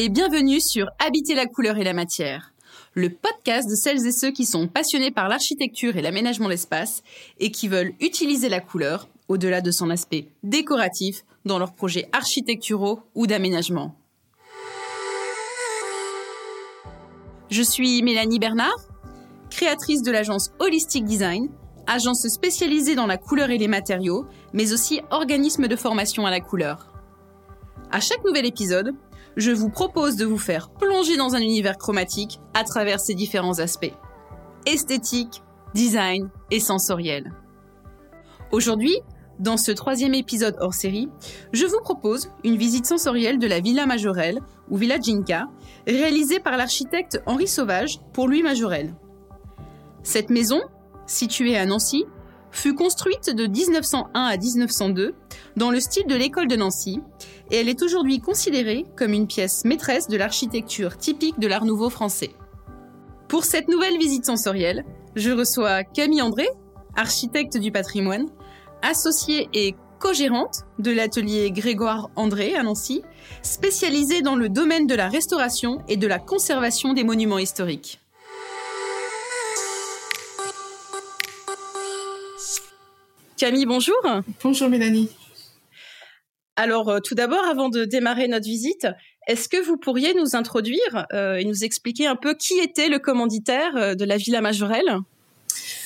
Et bienvenue sur Habiter la couleur et la matière, le podcast de celles et ceux qui sont passionnés par l'architecture et l'aménagement de l'espace et qui veulent utiliser la couleur, au-delà de son aspect décoratif, dans leurs projets architecturaux ou d'aménagement. Je suis Mélanie Bernard, créatrice de l'agence Holistic Design, agence spécialisée dans la couleur et les matériaux, mais aussi organisme de formation à la couleur. À chaque nouvel épisode, je vous propose de vous faire plonger dans un univers chromatique à travers ses différents aspects. Esthétique, design et sensoriel. Aujourd'hui, dans ce troisième épisode hors série, je vous propose une visite sensorielle de la Villa Majorelle, ou Villa Ginka, réalisée par l'architecte Henri Sauvage pour Louis Majorelle. Cette maison, située à Nancy, fut construite de 1901 à 1902 dans le style de l'école de Nancy et elle est aujourd'hui considérée comme une pièce maîtresse de l'architecture typique de l'Art nouveau français. Pour cette nouvelle visite sensorielle, je reçois Camille André, architecte du patrimoine, associée et co-gérante de l'atelier Grégoire André à Nancy, spécialisée dans le domaine de la restauration et de la conservation des monuments historiques. Camille, bonjour. Bonjour Mélanie. Alors, euh, tout d'abord, avant de démarrer notre visite, est-ce que vous pourriez nous introduire euh, et nous expliquer un peu qui était le commanditaire euh, de la Villa Majorelle?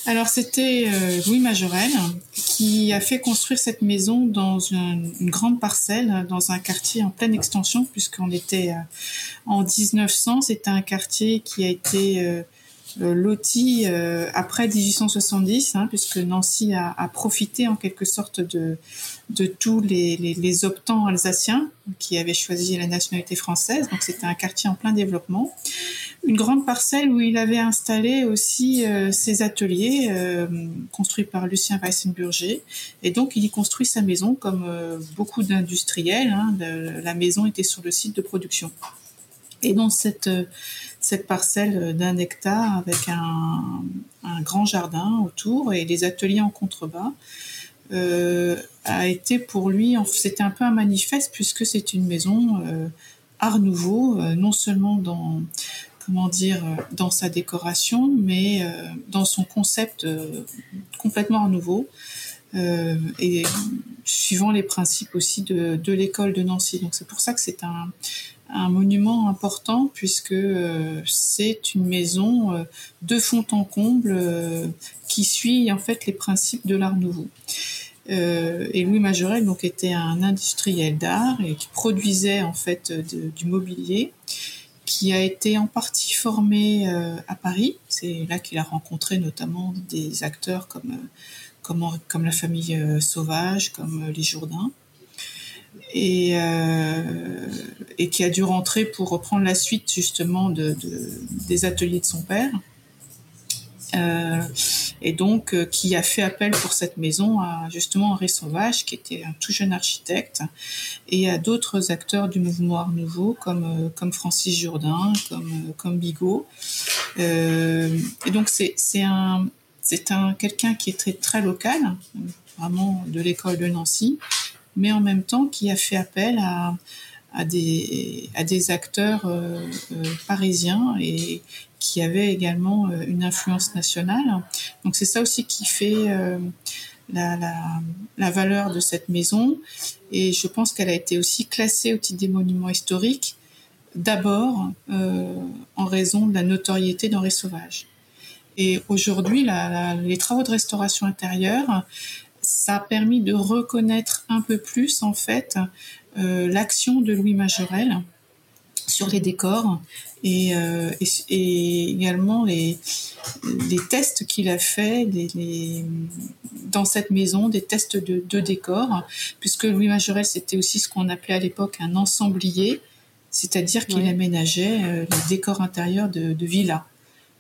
Alors, c'était Louis Majorelle qui a fait construire cette maison dans une, une, grande parcelle, dans un quartier en pleine extension, puisqu'on était en 1900. C'était un quartier qui a été loti euh, après 1870, hein, puisque Nancy a, profité en quelque sorte de, tous les, les, optants alsaciens qui avaient choisi la nationalité française. Donc c'était un quartier en plein développement. Une grande parcelle où il avait installé aussi euh, ses ateliers euh, construits par Lucien Weissenburger. Et donc il y construit sa maison comme beaucoup d'industriels. Hein, la maison était sur le site de production. Et dans cette cette parcelle d'un hectare avec un, grand jardin autour et les ateliers en contrebas euh, a été pour lui, c'était un peu un manifeste puisque c'est une maison euh, art nouveau, euh, non seulement dans comment dire dans sa décoration, mais dans son concept complètement art nouveau. et suivant les principes aussi de, de l'école de Nancy. Donc c'est pour ça que c'est un, un monument important puisque euh, c'est une maison euh, de fond en comble euh, qui suit en fait les principes de l'art nouveau. et Louis Majorel donc était un industriel d'art et qui produisait en fait du mobilier qui a été en partie formé à Paris. C'est là qu'il a rencontré notamment des acteurs comme comme, comme la famille Sauvage, comme les Jourdains et, euh, et qui a dû rentrer pour reprendre la suite justement de, de des ateliers de son père. Euh, et donc euh, qui a fait appel pour cette maison à justement Henri Sauvage, qui était un tout jeune architecte, et à d'autres acteurs du mouvement Art Nouveau, comme, euh, comme Francis Jourdain, comme, comme Bigot. et donc c'est un, un quelqu'un qui est très, très local, vraiment de l'école de Nancy, mais en même temps qui a fait appel à, à, des, à des acteurs euh, euh, parisiens et qui avaient également euh, une influence nationale. Donc c'est ça aussi qui fait la, la, la, valeur de cette maison. Et je pense qu'elle a été aussi classée au titre des monuments historiques, d'abord euh, en raison de la notoriété d'Henri Sauvage. Et aujourd'hui, les travaux de restauration intérieure ça a permis de reconnaître un peu plus en fait euh, l'action de Louis Majorel sur les décors et, euh, et, et, également les, les tests qu'il a fait les, les, dans cette maison, des tests de, de décors, puisque Louis Majorel c'était aussi ce qu'on appelait à l'époque un ensemblier, c'est-à-dire qu'il aménageait euh, les décors intérieurs de, de villas.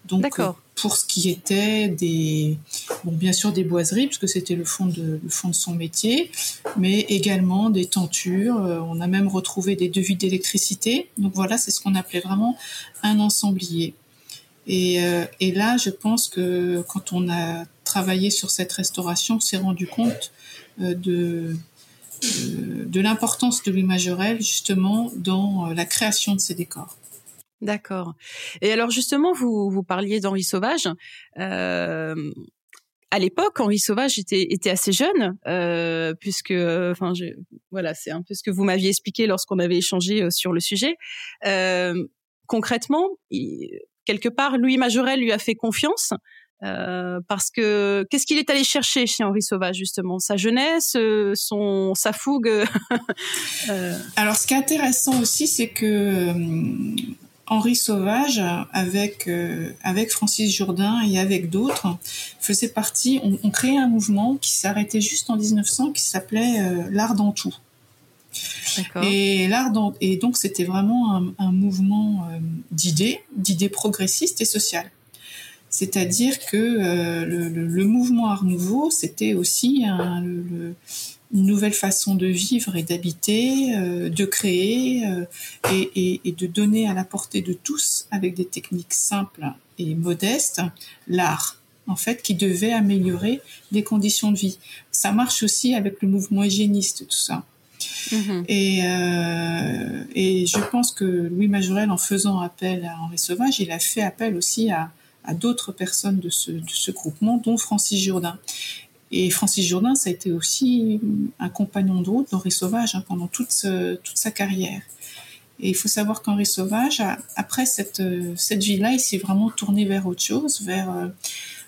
Donc, euh, pour ce qui était des, bon, bien sûr des boiseries, puisque c'était le fond de le fond de son métier, mais également des tentures. Euh, on a même retrouvé des devis d'électricité. Donc voilà, c'est ce qu'on appelait vraiment un ensemblier. Et, euh, et là, je pense que quand on a travaillé sur cette restauration, on s'est rendu compte euh, de de l'importance de Louis Majorel justement dans la création de ces décors. D'accord. Et alors justement, vous, vous parliez d'Henri Sauvage. Euh, à l'époque, Henri Sauvage était, était assez jeune, euh, puisque, enfin, voilà, c'est un peu ce que vous m'aviez expliqué lorsqu'on avait échangé euh, sur le sujet. Euh, concrètement, quelque part, Louis Majorel lui a fait confiance. Euh, parce que qu'est-ce qu'il est allé chercher chez Henri Sauvage justement? Sa jeunesse, son sa fougue? Alors ce qui est intéressant aussi, c'est que Henri Sauvage, avec, euh, avec Francis Jourdain et avec d'autres, faisait partie, on, on, créait un mouvement qui s'arrêtait juste en 1900 qui s'appelait euh, l'art dans tout. Et l'art et donc c'était vraiment un, un mouvement euh, d'idées, d'idées progressistes et sociales. C'est-à-dire que le, le, le, mouvement Art Nouveau, c'était aussi un, le, une nouvelle façon de vivre et d'habiter, euh, de créer euh, et, et, et, de donner à la portée de tous, avec des techniques simples et modestes, l'art, en fait, qui devait améliorer les conditions de vie. Ça marche aussi avec le mouvement hygiéniste, tout ça. Mmh. Et, euh, et je pense que Louis Majorel, en faisant appel à Henri Sauvage, il a fait appel aussi à, à d'autres personnes de ce, de ce groupement, dont Francis Jourdain. Et Francis Jourdain, ça a été aussi un compagnon de d'Henri Sauvage hein, pendant toute, toute sa carrière. Et il faut savoir qu'Henri Sauvage, après cette, cette vie-là, il s'est vraiment tourné vers autre chose, vers,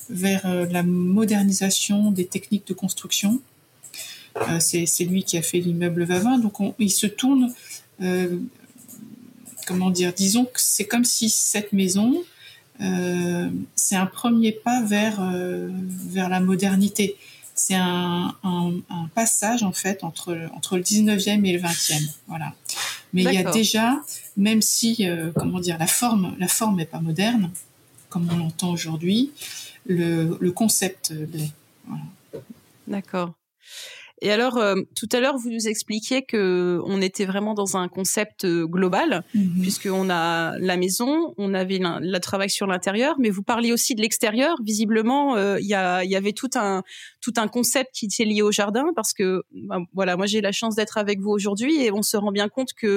vers la modernisation des techniques de construction. Euh, c'est lui qui a fait l'immeuble Vavin, donc on, il se tourne, euh, comment dire, disons que c'est comme si cette maison, euh, c'est un premier pas vers, euh, vers la modernité c'est un, un, un, passage en fait entre entre le 19e et le 20e voilà. Mais il y a déjà même si euh, comment dire la forme la forme est pas moderne comme on l'entend aujourd'hui le, le concept l'est. Voilà. d'accord et alors, euh, tout à l'heure, vous nous expliquiez que on était vraiment dans un concept euh, global, mm -hmm. puisqu'on a la maison, on avait le travail sur l'intérieur, mais vous parliez aussi de l'extérieur. Visiblement, euh, il y, y, avait tout un, tout un concept qui était lié au jardin, parce que, ben, voilà, moi j'ai la chance d'être avec vous aujourd'hui et on se rend bien compte que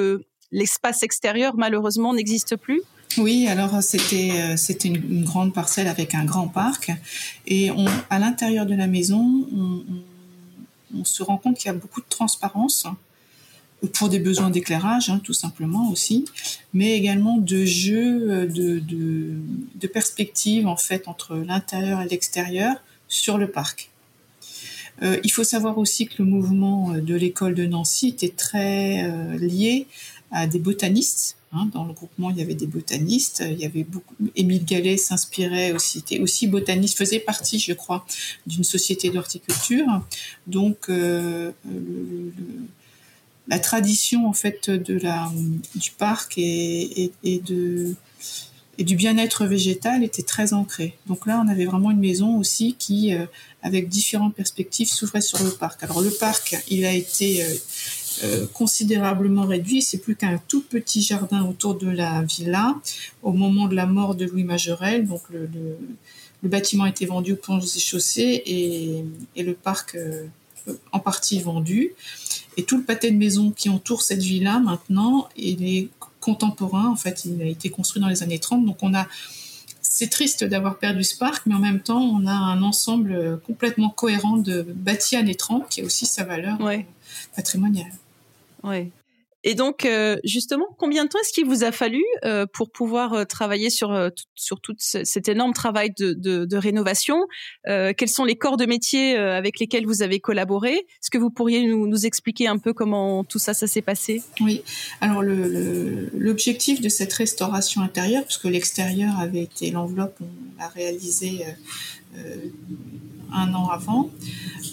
l'espace extérieur, malheureusement, n'existe plus. Oui, alors c'était c'était une, une, grande parcelle avec un grand parc et on, à l'intérieur de la maison, on, on on se rend compte qu'il y a beaucoup de transparence pour des besoins d'éclairage, hein, tout simplement aussi, mais également de jeu, de, de, de perspective en fait entre l'intérieur et l'extérieur sur le parc. Euh, il faut savoir aussi que le mouvement de l'école de Nancy était très euh, lié à des botanistes Hein, dans le groupement, il y avait des botanistes. Il y avait beaucoup. Émile Gallet s'inspirait aussi, était aussi botaniste, faisait partie, je crois, d'une société d'horticulture. Donc, euh, la tradition en fait de la du parc et de et du bien-être végétal était très ancrée. Donc là, on avait vraiment une maison aussi qui, euh, avec différentes perspectives, s'ouvrait sur le parc. Alors le parc, il a été euh, euh, considérablement réduit. C'est plus qu'un tout petit jardin autour de la villa au moment de la mort de Louis Majorel. Donc le, le, le bâtiment a été vendu aux ponts et chaussées et, et le parc euh, en partie vendu. Et tout le pâté de maisons qui entoure cette villa maintenant, il est contemporain. En fait, il a été construit dans les années 30. Donc on a c'est triste d'avoir perdu ce parc, mais en même temps, on a un ensemble complètement cohérent de bâtis années 30 qui a aussi sa valeur ouais. patrimoniale. Ouais. Et donc, euh, justement, combien de temps est-ce qu'il vous a fallu euh, pour pouvoir euh, travailler sur, euh, sur tout cet énorme travail de, de, de rénovation? Euh, Quels sont les corps de métier euh, avec lesquels vous avez collaboré? Est-ce que vous pourriez nous, nous, expliquer un peu comment tout ça, ça s'est passé? Oui. Alors, l'objectif de cette restauration intérieure, puisque l'extérieur avait été l'enveloppe, on l'a réalisé un an avant,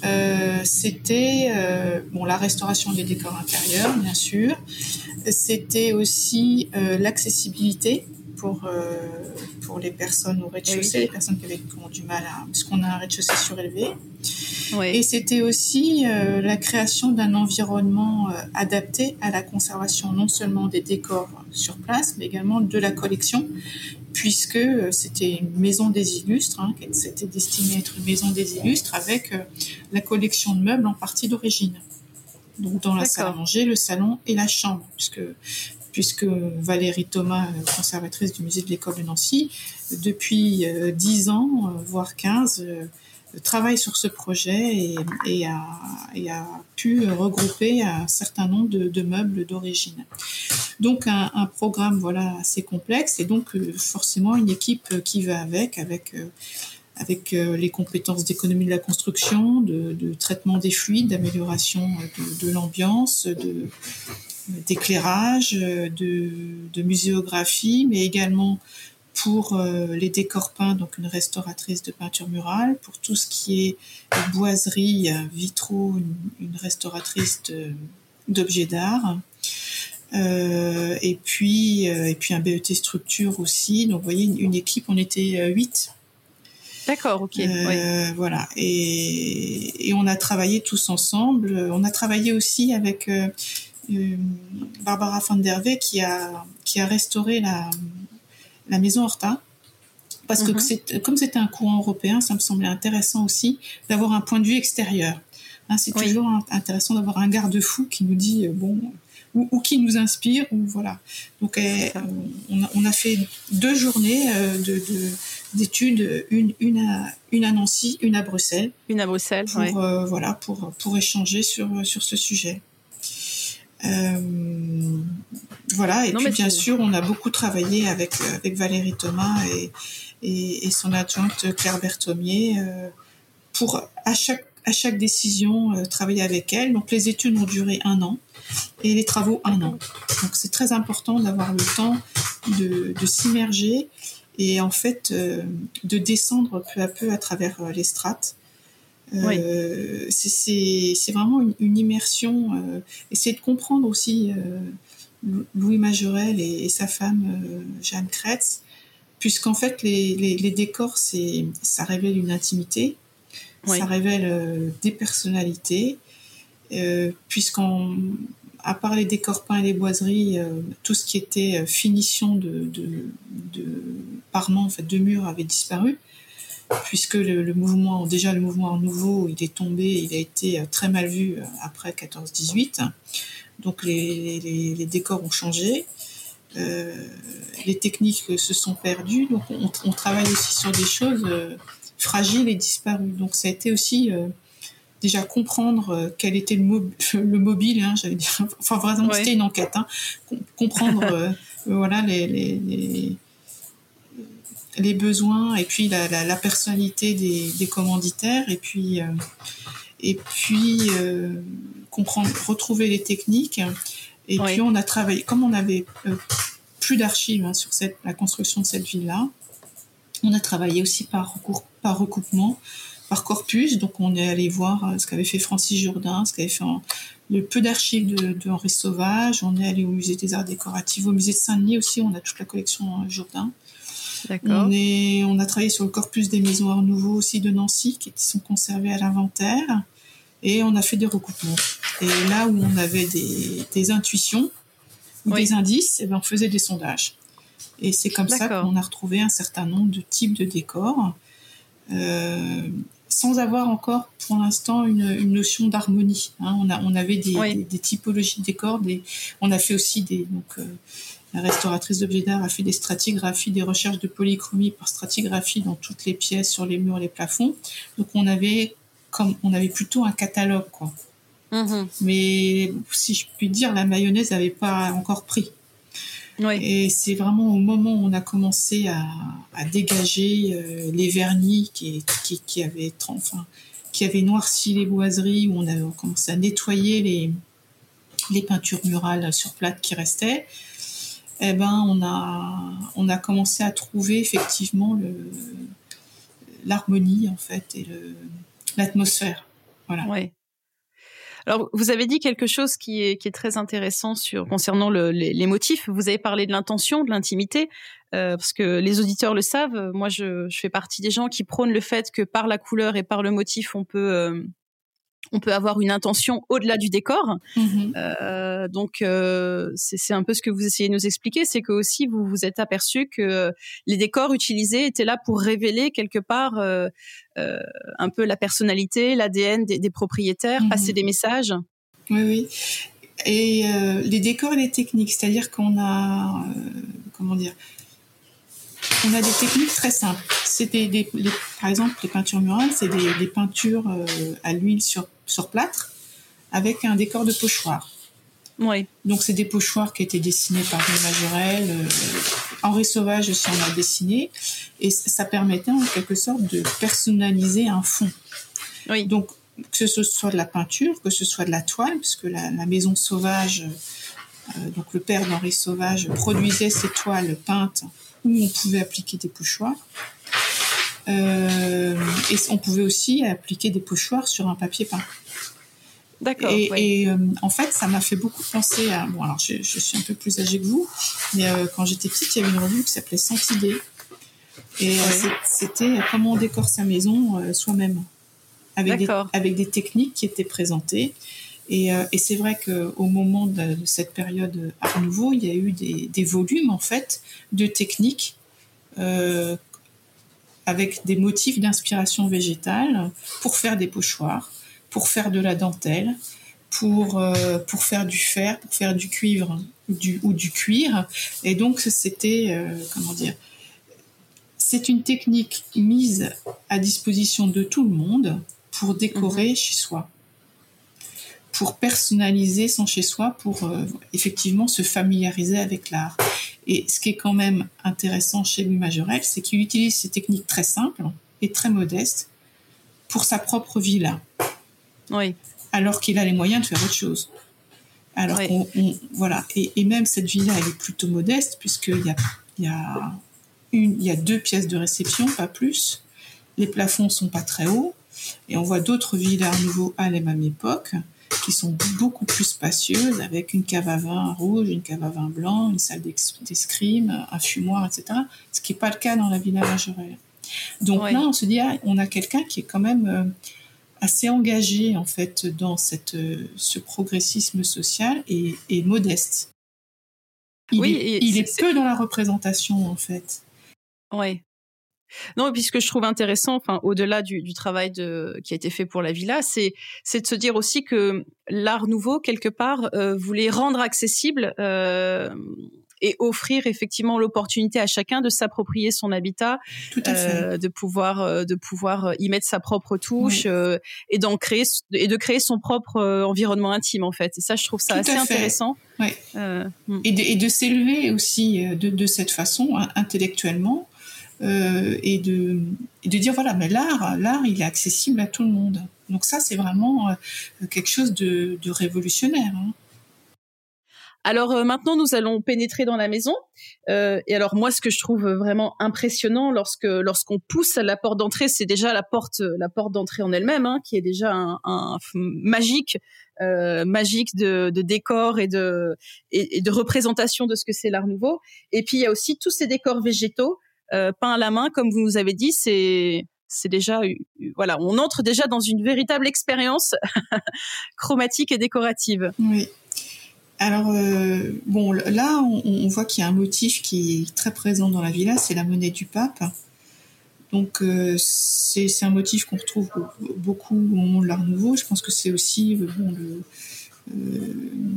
euh, c'était euh, bon la restauration des décors intérieurs, bien sûr. C'était aussi euh, l'accessibilité pour euh, pour les personnes au rez-de-chaussée, oui. les personnes qui, avaient, qui ont du mal à puisqu'on a un rez-de-chaussée surélevé. Oui. Et c'était aussi euh, la création d'un environnement euh, adapté à la conservation non seulement des décors sur place, mais également de la collection, puisque c'était une maison des illustres, hein, c'était destiné à être une maison des illustres avec la collection de meubles en partie d'origine. donc dans la salle à manger, le salon et la chambre, puisque puisque Valérie Thomas, conservatrice du musée de l'école de Nancy, depuis euh, 10 ans, euh, voire 15, euh, travaille sur ce projet et, a, pu regrouper un certain nombre de, meubles d'origine. Donc un, programme voilà assez complexe et donc forcément une équipe qui va avec, avec les compétences d'économie de la construction, de, de traitement des fluides, d'amélioration de, de l'ambiance, de, d'éclairage, de, de, muséographie, mais également pour euh, les décors peints, donc une restauratrice de peinture murale, pour tout ce qui est boiserie, vitraux, une, une restauratrice d'objets d'art. Euh, et puis euh, et puis un BET structure aussi. Donc vous voyez une, une équipe, on était huit. D'accord, ok. Euh. Voilà. Et, et, on a travaillé tous ensemble. On a travaillé aussi avec euh, Barbara van der Wee qui a qui a restauré la la maison Horta. Parce que mm-hmm. comme c'était un courant européen, ça me semblait intéressant aussi d'avoir un point de vue extérieur. Hein, c'est oui. toujours intéressant d'avoir un garde-fou qui nous dit euh, bon ou, ou, qui nous inspire ou voilà. Donc euh, on, a, on, a, fait deux journées euh, de, de d'études, une une à une à Nancy, une à Bruxelles. Une à Bruxelles, pour, ouais. euh, voilà pour pour échanger sur sur ce sujet. Euh, voilà, et non, puis bien sûr, on a beaucoup travaillé avec, avec Valérie Thomas et, et, et son adjointe Claire Berthomier euh, pour à chaque, à chaque décision euh, travailler avec elle. Donc les études ont duré un an et les travaux un an. Donc c'est très important d'avoir le temps de, de s'immerger et en fait de descendre peu à peu à travers les strates oui. Euh, c'est vraiment une, une immersion. Euh, essayer de comprendre aussi euh, Louis Majorel et, et, sa femme euh, Jeanne Kretz, puisqu'en fait les, les, les décors, c'est ça révèle une intimité, oui. ça révèle des personnalités, puisqu'en à part les décors peints et les boiseries, tout ce qui était finition de, de, de parement, en fait, de murs avait disparu puisque le, le, mouvement, déjà le mouvement nouveau, il est tombé, il a été très mal vu après 14-18. Donc les, les, les, décors ont changé, euh, les techniques se sont perdues, donc on, on, travaille aussi sur des choses euh, fragiles et disparues. Donc ça a été aussi euh, déjà comprendre euh, quel était le, mob le mobile, hein, j'allais dire, enfin vraiment ouais. c'était une enquête, hein, comprendre euh, voilà les, les, les besoins et puis la, la, la personnalité des, des, commanditaires et puis euh, et puis euh, comprendre retrouver les techniques. Et oui. puis on a travaillé comme on avait euh, plus d'archives hein, sur cette la construction de cette ville là on a travaillé aussi par recours par recoupement par corpus. Donc on est allé voir ce qu'avait fait Francis Jourdain ce qu'avait fait en, le peu d'archives de, de, Henri Sauvage. On est allé au musée des arts décoratifs au musée de Saint-Denis aussi. On a toute la collection Jourdain on, est, on a travaillé sur le corpus des maisons Art Nouveau aussi de Nancy qui sont conservées à l'inventaire et on a fait des recoupements. Et là où on avait des, des intuitions ou oui. des indices, et eh ben on faisait des sondages. Et c'est comme ça qu'on a retrouvé un certain nombre de types de décors euh, sans avoir encore pour l'instant une, une, notion d'harmonie. Hein. On, avait des, oui. des, des, typologies de décors, on a fait aussi des... Donc, euh, la restauratrice d'objets d'art a fait des stratigraphies, des recherches de polychromie par stratigraphie dans toutes les pièces, sur les murs, les plafonds. Donc on avait comme on avait plutôt un catalogue quoi. Mm -hmm. Mais si je puis dire, la mayonnaise n'avait pas encore pris. Oui. Et c'est vraiment au moment où on a commencé à, à dégager euh, les vernis qui, qui, qui avaient enfin qui avaient noirci les boiseries, où on a commencé à nettoyer les, les peintures murales sur plate qui restaient eh ben, on a, on a commencé à trouver effectivement l'harmonie en fait et l'atmosphère. Voilà. Ouais. Alors, vous avez dit quelque chose qui est, qui est très intéressant sur concernant le, les, motifs. Vous avez parlé de l'intention, de l'intimité, euh, parce que les auditeurs le savent. Moi, je, je, fais partie des gens qui prônent le fait que par la couleur et par le motif, on peut euh, on peut avoir une intention au-delà du décor. Mmh. Euh, donc euh, c'est un peu ce que vous essayez de nous expliquer, c'est que aussi vous vous êtes aperçu que les décors utilisés étaient là pour révéler quelque part euh, un peu la personnalité, l'ADN des, des, propriétaires, mmh. passer des messages. Oui, oui. Et les décors et les techniques, c'est-à-dire qu'on a, comment dire, on a des techniques très simples. C'est des, par exemple, les peintures murales, c'est des, peintures euh, à l'huile sur, sur plâtre avec un décor de pochoir. Oui. Donc c'est des pochoirs qui étaient dessinés par Louis Majorel. Euh, Henri Sauvage aussi en a dessiné. Et ça permettait en quelque sorte de personnaliser un fond. Oui. Donc que ce soit de la peinture, que ce soit de la toile, puisque la, la maison sauvage, euh, donc le père d'Henri Sauvage produisait ces toiles peintes où on pouvait appliquer des pochoirs. Euh, et on pouvait aussi appliquer des pochoirs sur un papier peint. D'accord. Et, euh, en fait, ça m'a fait beaucoup penser à. Bon, alors je, suis un peu plus âgée que vous, mais euh, quand j'étais petite, il y avait une revue qui s'appelait Santidée. Et c'était comment on décore sa maison soi-même, avec des, avec des techniques qui étaient présentées. Et, et c'est vrai qu'au moment de, cette période Art Nouveau, il y a eu des, des volumes en fait de techniques euh, avec des motifs d'inspiration végétale pour faire des pochoirs, pour faire de la dentelle, pour, euh, pour faire du fer, pour faire du cuivre du, ou du cuir. Et donc c'était, euh, comment dire, c'est une technique mise à disposition de tout le monde pour décorer mhm. chez soi pour personnaliser son chez-soi, pour euh, effectivement se familiariser avec l'art. Et ce qui est quand même intéressant chez Louis Majorel, c'est qu'il utilise ces techniques très simples et très modestes pour sa propre villa. Oui. Alors qu'il a les moyens de faire autre chose. Alors voilà. Et, même cette villa, elle est plutôt modeste puisqu'il y a, y a une, y a deux pièces de réception, pas plus. Les plafonds sont pas très hauts. Et on voit d'autres villas nouveaux à la même époque qui sont beaucoup plus spacieuses, avec une cave à vin rouge, une cave à vin blanc, une salle d'escrime, un fumoir, etc. Ce qui n'est pas le cas dans la Villa Majorelle. Donc là, on se dit, ah, on a quelqu'un qui est quand même euh, assez engagé en fait dans cette, euh, ce progressisme social et, modeste. Il oui, est, il est, peu dans la représentation en fait. Oui. Non, et puis ce que je trouve intéressant, enfin, au-delà du, travail de, qui a été fait pour la villa, c'est, c'est de se dire aussi que l'art nouveau, quelque part, euh, voulait rendre accessible euh, et offrir effectivement l'opportunité à chacun de s'approprier son habitat, euh, de pouvoir de pouvoir y mettre sa propre touche et d'en créer et de créer son propre environnement intime en fait. Et ça, je trouve ça assez intéressant. Hmm. Et de, et de s'élever aussi de, de cette façon hein, intellectuellement euh, et, de, de dire voilà, mais l'art, l'art, il est accessible à tout le monde. Donc ça, c'est vraiment euh, quelque chose de, révolutionnaire. Hein. Alors euh, maintenant, nous allons pénétrer dans la maison. et alors moi, ce que je trouve vraiment impressionnant lorsque lorsqu'on pousse à la porte d'entrée, c'est déjà la porte la porte d'entrée en elle-même, hein, qui est déjà un, magique. magique de, décor et de et, de représentation de ce que c'est l'art nouveau. Et puis il y a aussi tous ces décors végétaux euh, peint à la main, comme vous nous avez dit, c'est c'est déjà voilà, on entre déjà dans une véritable expérience chromatique et décorative. Oui. Alors euh, bon, là on, voit qu'il y a un motif qui est très présent dans la villa, c'est la monnaie du pape. Donc euh, c'est un motif qu'on retrouve beaucoup au moment de l'Art Nouveau. Je pense que c'est aussi bon, le,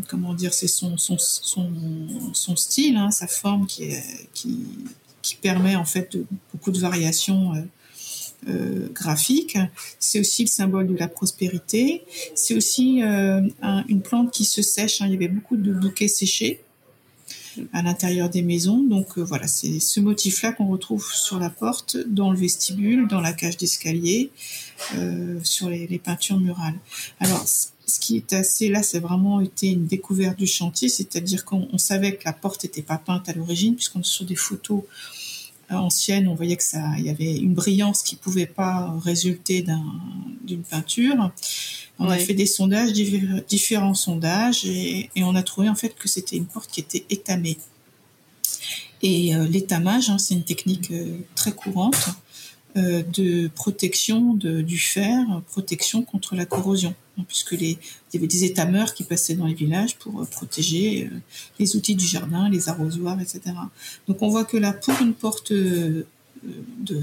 comment dire, c'est son, son, son, son, style, hein, sa forme qui, est, qui, qui permet en fait beaucoup de variations euh, euh, graphiques. C'est aussi le symbole de la prospérité. C'est aussi euh, une plante qui se sèche. Hein. Il y avait beaucoup de bouquets séchés à l'intérieur des maisons. Donc voilà, c'est ce motif-là qu'on retrouve sur la porte, dans le vestibule, dans la cage d'escalier, sur les, les, peintures murales. Alors, ce qui est assez là, c'est vraiment été une découverte du chantier, c'est-à-dire qu'on savait que la porte n'était pas peinte à l'origine, puisqu'on sur des photos ancienne, on voyait que ça, il y avait une brillance qui pouvait pas résulter d'une peinture. On a fait des sondages, différents sondages, et, on a trouvé en fait que c'était une porte qui était étamée. Et euh, l'étamage, hein, c'est une technique euh, très courante euh, de protection du fer, protection contre la corrosion, hein, puisque il y avait des étameurs qui passaient dans les villages pour euh, protéger euh, les outils du jardin, les arrosoirs, etc. Donc on voit que là, pour une porte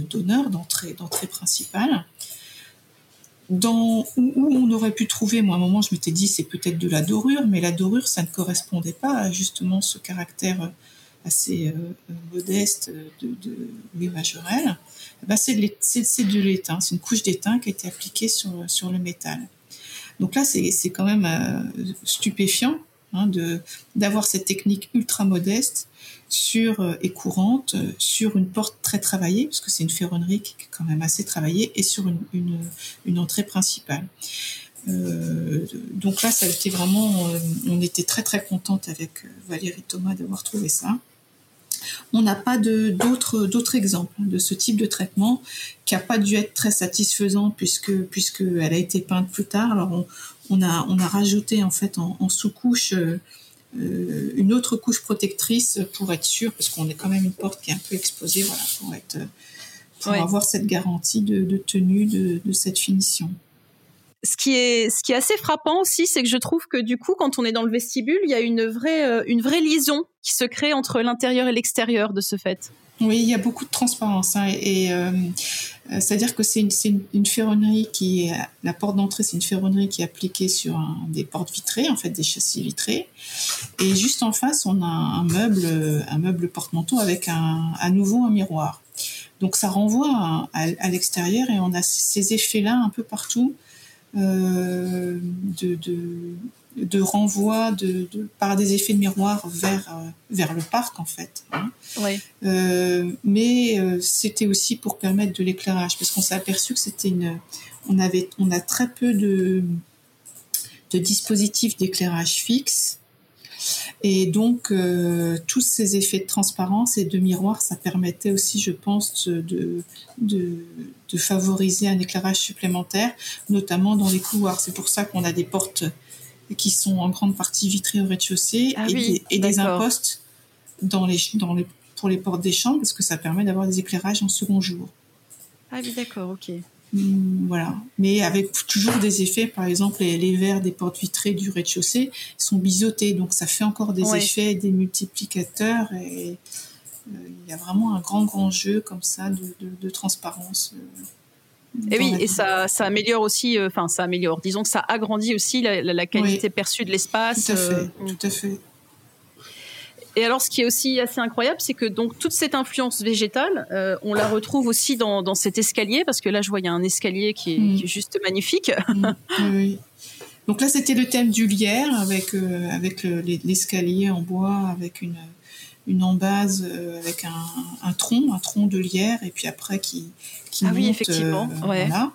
d'honneur, d'entrée, d'entrée principale, où, on aurait pu trouver, moi à un moment je m'étais dit c'est peut-être de la dorure, mais la dorure ça ne correspondait pas à justement ce caractère assez euh, modeste de, de. Ben, c'est de l'étain, c'est une couche d'étain qui a été appliquée sur, sur le métal. Donc là c'est quand même euh, stupéfiant hein, d'avoir cette technique ultra modeste sur euh, et courante sur une porte très travaillée parce que c'est une ferronnerie qui est quand même assez travaillée et sur une, une, entrée principale. Euh, donc là, ça a été vraiment, euh, on était très très contente avec Valérie Thomas d'avoir trouvé ça. On n'a pas d'autres d'autres exemples de ce type de traitement qui a pas dû être très satisfaisant puisque puisque elle a été peinte plus tard. Alors on, on a on a rajouté en fait en, en sous-couche euh, une autre couche protectrice pour être sûr, parce qu'on est quand même une porte qui est un peu exposée, voilà, pour être pour avoir cette garantie de, tenue de, de, cette finition. Ce qui est ce qui est assez frappant aussi, c'est que je trouve que du coup, quand on est dans le vestibule, il y a une vraie euh, une vraie liaison qui se crée entre l'intérieur et l'extérieur de ce fait. Oui, il y a beaucoup de transparence. Hein, et euh, c'est-à-dire que c'est une, une, ferronnerie qui est, la porte d'entrée, c'est une ferronnerie qui est appliquée sur des portes vitrées, en fait, des châssis vitrés. Et juste en face, on a un meuble, un meuble porte-manteau avec un, à nouveau un miroir. Donc ça renvoie à, à l'extérieur et on a ces effets-là un peu partout euh, de, de de renvoi de, par des effets de miroir vers euh, vers le parc en fait. Hein. Euh, mais euh, c'était aussi pour permettre de l'éclairage parce qu'on s'est aperçu que c'était une on avait on a très peu de de dispositifs d'éclairage fixe et donc tous ces effets de transparence et de miroir ça permettait aussi je pense de de, de favoriser un éclairage supplémentaire notamment dans les couloirs c'est pour ça qu'on a des portes qui sont en grande partie vitrées au rez-de-chaussée ah et, des, impostes dans les, dans les, pour les portes des chambres parce que ça permet d'avoir des éclairages en second jour. Ah oui, d'accord, ok. Voilà, mais avec toujours des effets, par exemple, les, verres des portes vitrées du rez-de-chaussée sont biseautés, donc ça fait encore des effets, des multiplicateurs, et euh, il y a vraiment un grand, grand jeu comme ça de, de, transparence. Euh, et oui, et ça, ça améliore aussi, euh, enfin, ça améliore, disons que ça agrandit aussi la, qualité perçue de l'espace. Tout à fait, tout à fait. Et alors, ce qui est aussi assez incroyable, c'est que donc toute cette influence végétale, euh, on la retrouve aussi dans, dans, cet escalier, parce que là, je vois il y a un escalier qui est, mm. qui est juste magnifique. Mm. Oui. Donc là, c'était le thème du lierre avec avec l'escalier en bois, avec une une embase avec un, un, tronc, un tronc de lierre, et puis après qui ah oui, effectivement. Euh, voilà.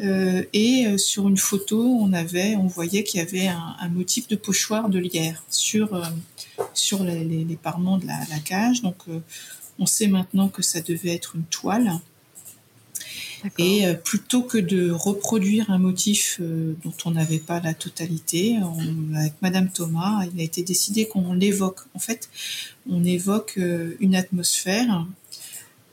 Euh, et euh, sur une photo, on avait, on voyait qu'il y avait un, motif de pochoir de lierre sur sur les, les, parements de la, cage. Donc, on sait maintenant que ça devait être une toile. Et plutôt que de reproduire un motif dont on n'avait pas la totalité, avec Madame Thomas, il a été décidé qu'on l'évoque. En fait, on évoque une atmosphère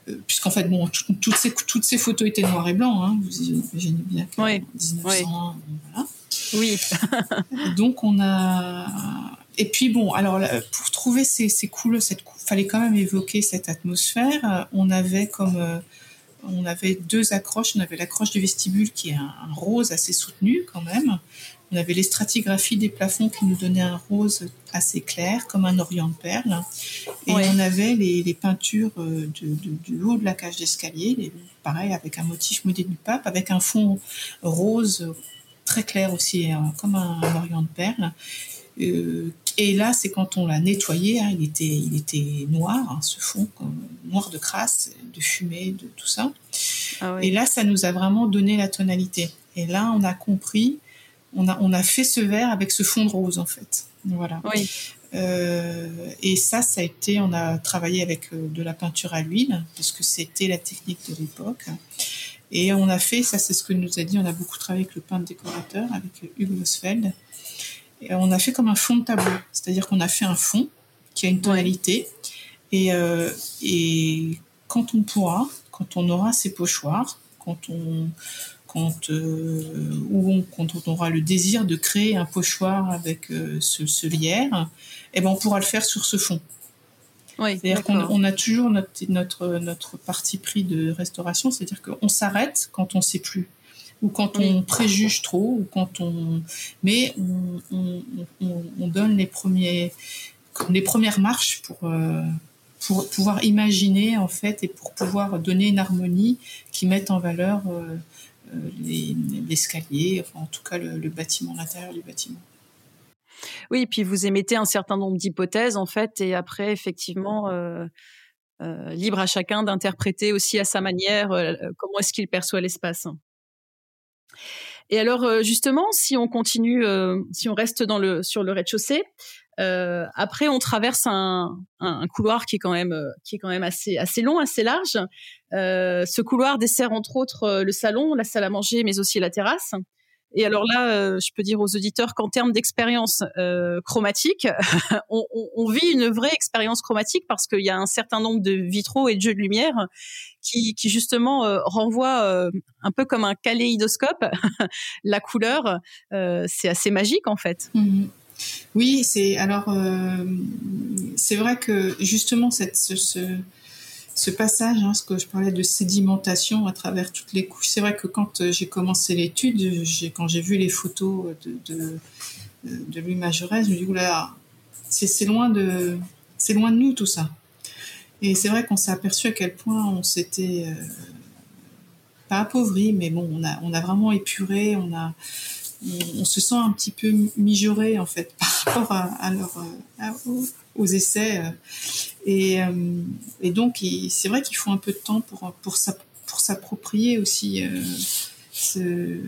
euh, puisqu'en fait, bon, toutes, ces, toutes ces photos étaient noir et blanc, hein, vous imaginez bien que oui. 1900, voilà. Oui. Donc on a et puis bon, alors pour trouver ces, ces couleurs, cette fallait quand même évoquer cette atmosphère. On avait comme euh, on avait deux accroches. On avait l'accroche du vestibule qui est un, rose assez soutenu quand même. On avait les stratigraphies des plafonds qui nous donnaient un rose assez clair, comme un orient de perle. Et on avait les, peintures euh, du haut de la cage d'escalier, pareil, avec un motif modé du pape, avec un fond rose très clair aussi, hein, comme un, orient de perle. Euh, et là, c'est quand on l'a nettoyé, hein, il, était, il était noir, hein, ce fond, noir de crasse, de fumée, de tout ça. Ah et là, ça nous a vraiment donné la tonalité. Et là, on a compris, on a, on a fait ce verre avec ce fond de rose, en fait. Voilà. Oui. Euh, et ça, ça a été, on a travaillé avec euh, de la peinture à l'huile, parce que c'était la technique de l'époque. Et on a fait, ça c'est ce que nous a dit, on a beaucoup travaillé avec le peintre décorateur, avec Hugo Losfeld. Et on a fait comme un fond de tableau, c'est-à-dire qu'on a fait un fond qui a une tonalité. Et, euh, et quand on pourra, quand on aura ces pochoirs, quand on, quand, euh, ou quand on aura le désir de créer un pochoir avec euh, ce, ce lierre, eh ben on pourra le faire sur ce fond. Oui, c'est-à-dire qu'on a toujours notre, notre, notre parti pris de restauration, c'est-à-dire qu'on s'arrête quand on ne sait plus. Ou quand on préjuge trop, ou quand on, mais on, on, donne les premiers, les premières marches pour euh, pour pouvoir imaginer en fait et pour pouvoir donner une harmonie qui mette en valeur euh, l'escalier, enfin, en tout cas le, le bâtiment, l'intérieur du bâtiment. Oui, et puis vous émettez un certain nombre d'hypothèses en fait, et après effectivement. Euh, euh, libre à chacun d'interpréter aussi à sa manière euh, comment est-ce qu'il perçoit l'espace. Et alors justement, si on continue, si on reste sur le rez-de-chaussée, après on traverse un, couloir qui est quand même assez long, assez large. ce couloir dessert entre autres le salon, la salle à manger, mais aussi la terrasse. Et alors là, euh, je peux dire aux auditeurs qu'en termes d'expérience euh, chromatique, on, vit une vraie expérience chromatique parce qu'il y a un certain nombre de vitraux et de jeux de lumière qui, justement euh, renvoient euh, un peu comme un kaléidoscope la couleur. c'est assez magique en fait. Mhm. Oui, c'est alors c'est vrai que justement cette ce, ce ce passage, hein, ce que je parlais de sédimentation à travers toutes les couches. C'est vrai que quand euh, j'ai commencé l'étude, quand j'ai vu les photos de, de, de Louis Majorez, je me dis oula, c'est loin de loin de nous tout ça. Et c'est vrai qu'on s'est aperçu à quel point on s'était euh, pas appauvri, mais bon, on a on a vraiment épuré, on a on, se sent un petit peu mijauré en fait par rapport à, leur aux essais. Euh, et, euh, et donc, c'est vrai qu'il faut un peu de temps pour, pour, pour s'approprier aussi euh, ce,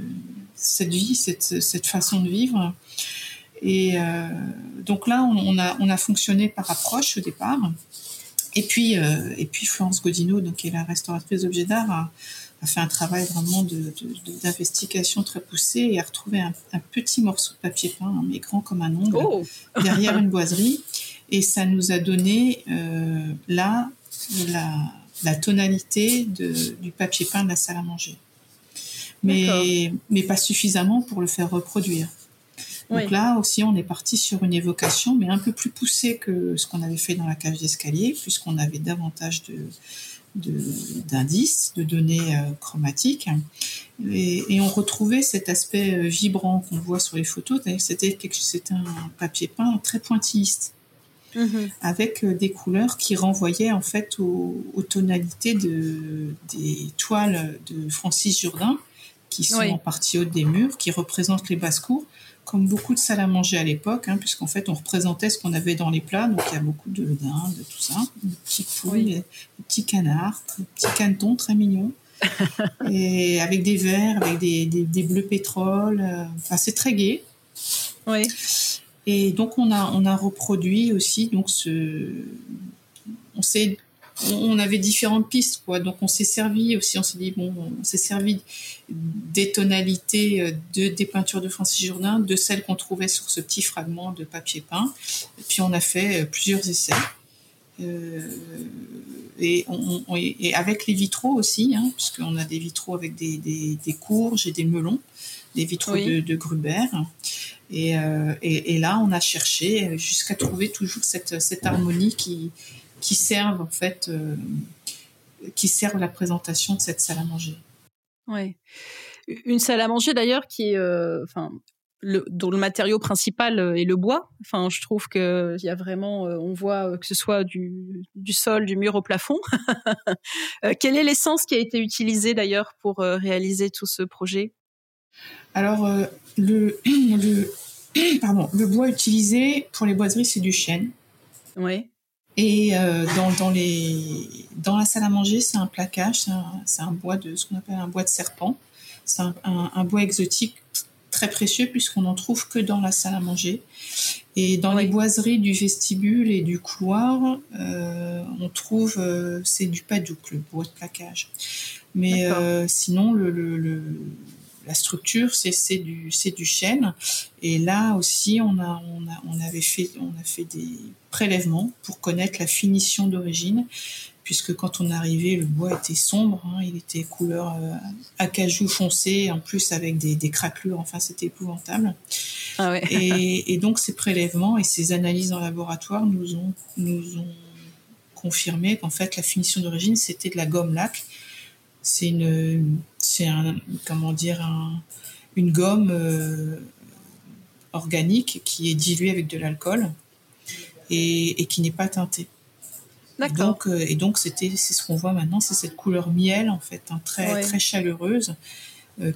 cette vie, cette, cette façon de vivre. Et donc là, on, a, on a fonctionné par approche au départ. Et puis, et puis Florence Godino, donc, qui est la restauratrice d'objets d'art, a, a, fait un travail vraiment d'investigation très poussé et a retrouvé un, petit morceau de papier peint, mais grand comme un ongle, oh. derrière une boiserie et ça nous a donné euh, là la, tonalité du papier peint de la salle à manger. Mais, mais pas suffisamment pour le faire reproduire. Donc là aussi, on est parti sur une évocation, mais un peu plus poussée que ce qu'on avait fait dans la cage d'escalier, puisqu'on avait davantage de, d'indices, de, données euh, chromatiques. Et, et, on retrouvait cet aspect euh, vibrant qu'on voit sur les photos. C'était, c'était un papier peint très pointilliste. Mhm. avec euh, des couleurs qui renvoyaient en fait aux, tonalités de, des toiles de Francis Jourdain, qui sont en partie haute des murs, qui représentent les basses-cours, comme beaucoup de salles à manger à l'époque, hein, puisqu'en fait on représentait ce qu'on avait dans les plats, donc il y a beaucoup de dindes, de tout ça, des petits poules, des petits canards, des petits canetons très mignons. et avec des verts, avec des, des, bleus pétrole. Euh, enfin, c'est très gai. Oui. Et donc on a on a reproduit aussi donc ce on s'est on avait différentes pistes quoi. Donc on s'est servi aussi on s'est dit bon on s'est servi des tonalités euh, de des peintures de Francis Jourdain de celles qu'on trouvait sur ce petit fragment de papier peint. Et puis on a fait euh, plusieurs essais. Euh, et, on, et, avec les vitraux aussi hein, puisqu'on a des vitraux avec des, des, des courges et des melons des vitraux de, de Gruber euh, et, là, on a cherché jusqu'à trouver toujours cette, harmonie qui, qui serve en fait, euh, qui serve la présentation de cette salle à manger. Oui, une salle à manger d'ailleurs qui euh, enfin, dont le matériau principal est le bois. Enfin, je trouve que y a vraiment, on voit que ce soit du, du sol, du mur au plafond. quelle est l'essence qui a été utilisée d'ailleurs pour réaliser tout ce projet? Alors, le, le, pardon, le bois utilisé pour les boiseries, c'est du chêne. Oui. Et euh, dans, dans, les, dans la salle à manger, c'est un plaquage, c'est un, bois de ce qu'on appelle un bois de serpent. C'est un, un, bois exotique très précieux puisqu'on n'en trouve que dans la salle à manger. Et dans les boiseries du vestibule et du couloir, euh, on trouve, euh, c'est du padouk, le bois de plaquage. Mais euh, sinon, le, le, le la structure, c'est du, du chêne. Et là aussi, on, a, on, a, on, avait fait, on a fait des prélèvements pour connaître la finition d'origine, puisque quand on arrivait, le bois était sombre, hein, il était couleur euh, acajou foncé, en plus avec des, des craquelures, enfin c'était épouvantable. Ah ouais. et, et, donc ces prélèvements et ces analyses en laboratoire nous ont, nous ont confirmé qu'en fait la finition d'origine c'était de la gomme lac c'est une, c'est un, comment dire, une gomme organique qui est diluée avec de l'alcool et, qui n'est pas teintée. Donc, et donc c'était, c'est ce qu'on voit maintenant, c'est cette couleur miel en fait, hein, très très chaleureuse,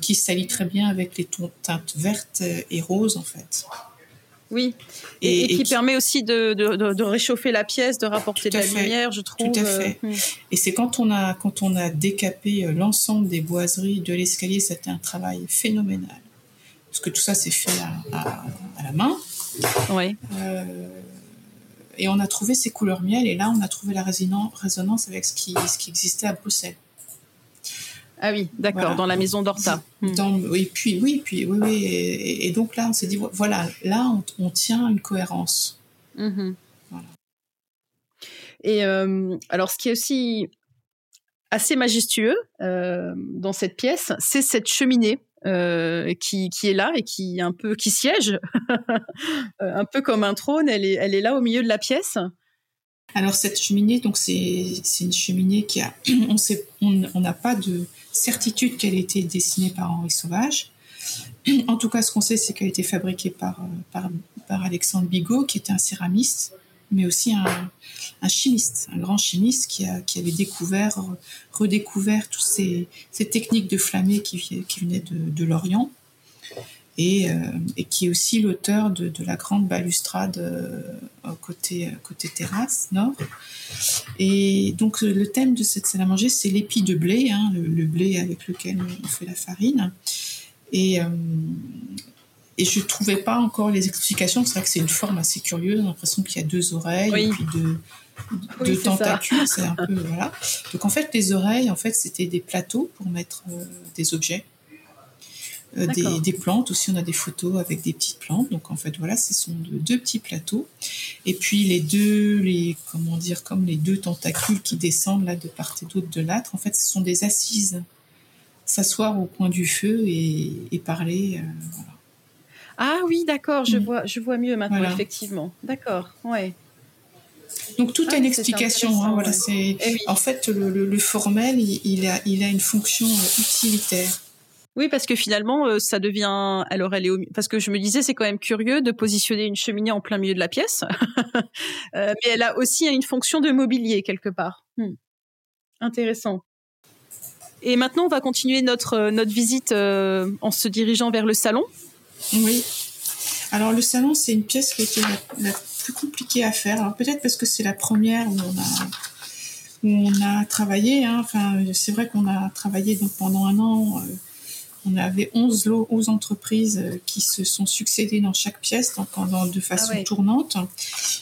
qui s'allie très bien avec les teintes vertes et roses en fait. Oui, et, qui, permet aussi de, réchauffer la pièce, de rapporter de la lumière, je trouve. Tout à fait. Euh, hmm. Et c'est quand on a quand on a décapé euh, l'ensemble des boiseries de l'escalier, c'était un travail phénoménal, parce que tout ça s'est fait à, la main. Oui. Euh, et on a trouvé ces couleurs miel, et là on a trouvé la résonance avec ce qui, ce qui existait à Bruxelles. Ah oui, d'accord, dans la maison d'Horta. Hmm. oui, puis oui, puis oui, oui, et, donc là, on s'est dit voilà, là, on, tient une cohérence. Mhm. Voilà. Et euh, alors, ce qui est aussi assez majestueux euh, dans cette pièce, c'est cette cheminée. Euh, qui, qui, est là et qui un peu qui siège un peu comme un trône elle est elle est là au milieu de la pièce alors cette cheminée, donc c'est une cheminée qui a, on n'a pas de certitude qu'elle ait été dessinée par Henri Sauvage. En tout cas, ce qu'on sait, c'est qu'elle a été fabriquée par, Alexandre Bigot, qui était un céramiste, mais aussi un, chimiste, un grand chimiste qui, a, avait découvert, redécouvert toutes ces, techniques de flammé qui, venaient de l'Orient et, euh, et, qui est aussi l'auteur de, de, la grande balustrade euh, côté, côté terrasse nord. Et donc le thème de cette salle à manger, c'est l'épi de blé, hein, le, blé avec lequel on fait la farine. Et, euh, et je ne trouvais pas encore les explications. C'est vrai que c'est une forme assez curieuse. J'ai l'impression qu'il y a deux oreilles et puis deux, deux tentacules. C'est un peu voilà. Donc en fait, les oreilles, en fait, c'était des plateaux pour mettre des objets. Euh, des, plantes aussi. On a des photos avec des petites plantes. Donc en fait voilà, ce sont deux petits plateaux. Et puis les deux, les comment dire, comme les deux tentacules qui descendent là de part et d'autre de l'âtre. En fait, ce sont des assises. S'asseoir au coin du feu et, parler. Euh, voilà. Ah oui, d'accord, je mm. vois, je vois mieux maintenant effectivement. D'accord, ouais. Donc tout a ah une explication. Hein, voilà, c'est eh en fait le, formel, il, a, il a une fonction euh, utilitaire. Oui, parce que finalement, euh, ça devient. Alors, elle est parce que je me disais, c'est quand même curieux de positionner une cheminée en plein milieu de la pièce, euh, mais elle a aussi une fonction de mobilier quelque part. Hmm. Intéressant. Et maintenant, on va continuer notre euh, notre visite en se dirigeant vers le salon. Oui. Alors le salon, c'est une pièce qui était la, la plus compliquée à faire. Alors peut-être parce que c'est la première où on a où on a travaillé. Hein. Enfin, c'est vrai qu'on a travaillé donc pendant un an on avait 11 lots, 11 entreprises euh, qui se sont succédées dans chaque pièce, donc pendant, de façon ah tournante.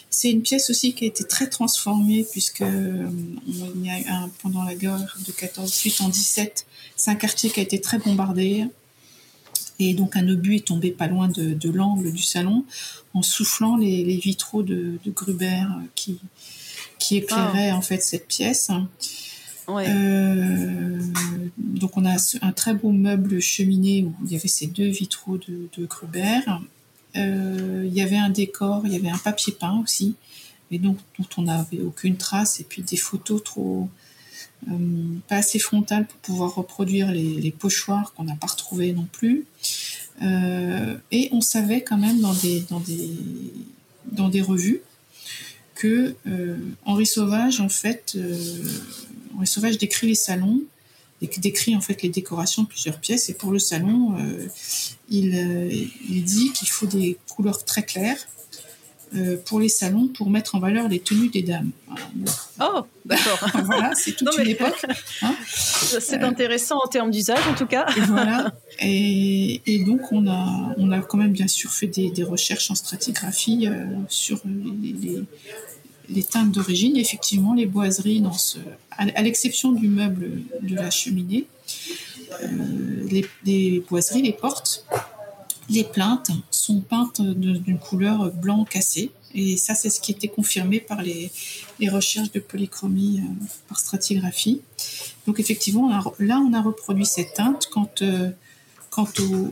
C'est une pièce aussi qui a été très transformée puisque euh, il y a un, pendant la guerre de 14-18 en 17, c'est un quartier qui a été très bombardé. Et donc un obus est tombé pas loin de, l'angle du salon en soufflant les, vitraux de, Gruber euh, qui, qui éclairaient ah. en fait cette pièce. Euh, donc on a un très beau meuble cheminée où il y avait ces deux vitraux de, de Gruber. Euh, il y avait un décor, il y avait un papier peint aussi, mais donc dont on n'avait aucune trace, et puis des photos trop euh, pas assez frontales pour pouvoir reproduire les, pochoirs qu'on n'a pas retrouvés non plus. et on savait quand même dans des, dans des, dans des revues que Henri Sauvage, en fait, Sauvage décrit les salons, décrit en fait les décorations de plusieurs pièces. Et pour le salon, euh, il, euh, il, dit qu'il faut des couleurs très claires euh, pour les salons pour mettre en valeur les tenues des dames. Oh, d'accord. voilà, c'est toute une époque. Hein. c'est intéressant en termes d'usage en tout cas. et voilà. Et, et, donc on a, on a quand même bien sûr fait des, des recherches en stratigraphie sur les, les, les teintes d'origine. Effectivement, les boiseries, à, l'exception du meuble de la cheminée, euh, les, boiseries, les portes, les plaintes sont peintes d'une couleur blanc cassé. Et ça, c'est ce qui était confirmé par les, recherches de polychromie euh, par stratigraphie. Donc effectivement, là, on a reproduit cette teinte. Quant, euh,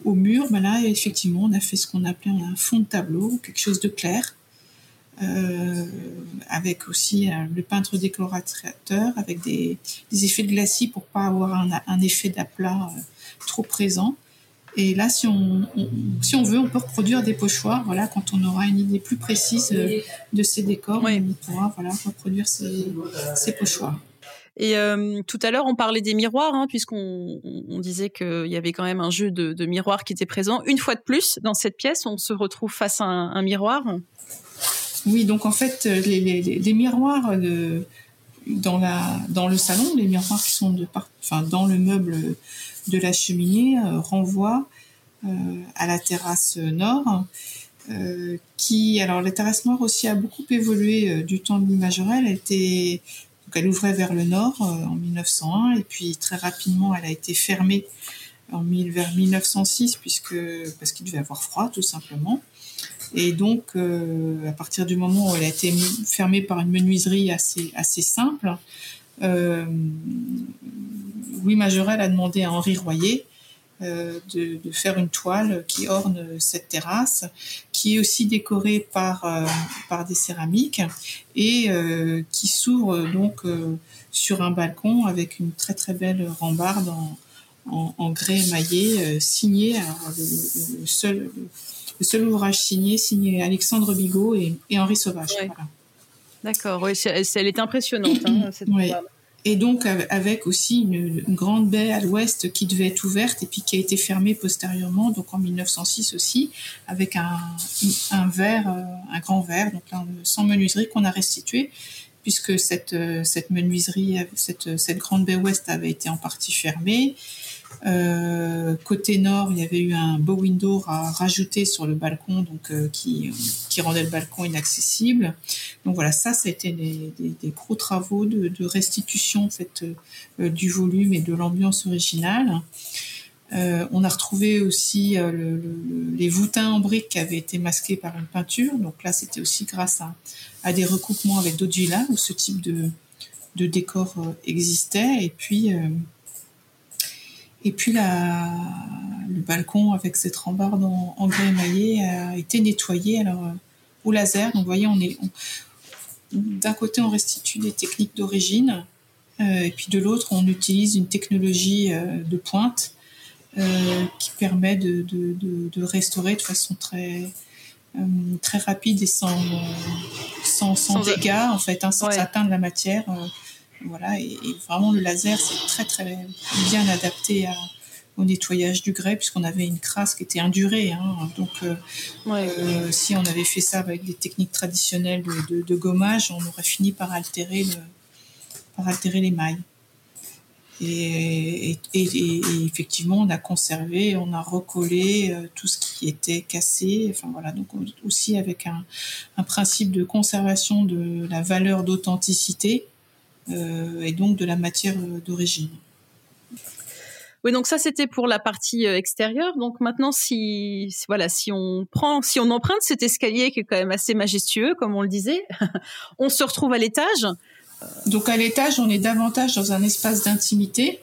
au, mur, ben là, effectivement, on a fait ce qu'on appelait un fond de tableau, quelque chose de clair, euh, avec aussi le peintre décolorateur, avec des, effets de glacis pour pas avoir un, effet d'aplat trop présent. Et là, si on, si on veut, on peut reproduire des pochoirs. Voilà, quand on aura une idée plus précise de ces décors, on pourra voilà, reproduire ces, ces pochoirs. Et euh, tout à l'heure, on parlait des miroirs, hein, puisqu'on on disait qu'il y avait quand même un jeu de, de, miroirs qui était présent. Une fois de plus, dans cette pièce, on se retrouve face à un, miroir. Oui, donc en fait, les, les, miroirs de, dans, le salon, les miroirs qui sont de dans le meuble de la cheminée euh, renvoient euh, à la terrasse nord. Euh, qui, alors la terrasse nord aussi a beaucoup évolué euh, du temps de l'imageraire. Elle était donc elle ouvrait vers le nord euh, en 1901 et puis très rapidement elle a été fermée en vers 1906 puisque parce qu'il devait avoir froid tout simplement. Et donc euh, à partir du moment où elle a été fermée par une menuiserie assez assez simple, euh, Louis Majorel a demandé à Henri Royer euh, de, faire une toile qui orne cette terrasse, qui est aussi décorée par par des céramiques et qui s'ouvre donc sur un balcon avec une très très belle rambarde en, en, grès émaillé signé. le, seul seul ouvrage signé signé Alexandre Bigot et, et Henri Sauvage. Voilà. D'accord, oui, elle est impressionnante hein, cette ouais et donc avec aussi une, grande baie à l'ouest qui devait être ouverte et puis qui a été fermée postérieurement, donc en 1906 aussi, avec un, un verre, euh, un grand verre, donc sans menuiserie qu'on a restitué, puisque cette, euh, cette menuiserie, cette, cette grande baie ouest avait été en partie fermée. Euh, côté nord, il y avait eu un beau window à rajouter sur le balcon, donc euh, qui, rendait le balcon inaccessible. Donc voilà, ça, ça a été des, des, gros travaux de, restitution en fait, euh, du volume et de l'ambiance originale. On a retrouvé aussi le, les voûtins en briques qui avaient été masqués par une peinture. Donc là, c'était aussi grâce à, à, des recoupements avec d'autres villas où ce type de, de décor existait. Et puis, et puis la, le balcon avec cette rambarde en, en grès émaillé a été nettoyé alors euh, au laser. Donc vous voyez, on est d'un côté on restitue des techniques d'origine euh, et puis de l'autre on utilise une technologie euh, de pointe euh, qui permet de, de, de, de, restaurer de façon très euh, très rapide et sans sans, sans, dégâts en fait, hein, sans ouais. atteindre la matière. Voilà, et, vraiment le laser, c'est très très bien adapté au nettoyage du grès, puisqu'on avait une crasse qui était indurée. Hein. donc, euh, ouais. euh, si on avait fait ça avec des techniques traditionnelles de, de, de gommage, on aurait fini par altérer, le, par altérer les mailles. Et, et, et, effectivement, on a conservé, on a recollé euh, tout ce qui était cassé. Enfin voilà, donc aussi avec un, un principe de conservation de la valeur d'authenticité et donc de la matière euh, d'origine. Oui, donc ça c'était pour la partie euh, extérieure. Donc maintenant, si, si, voilà, si on prend, si on emprunte cet escalier qui est quand même assez majestueux, comme on le disait, on se retrouve à l'étage. Donc à l'étage, on est davantage dans un espace d'intimité,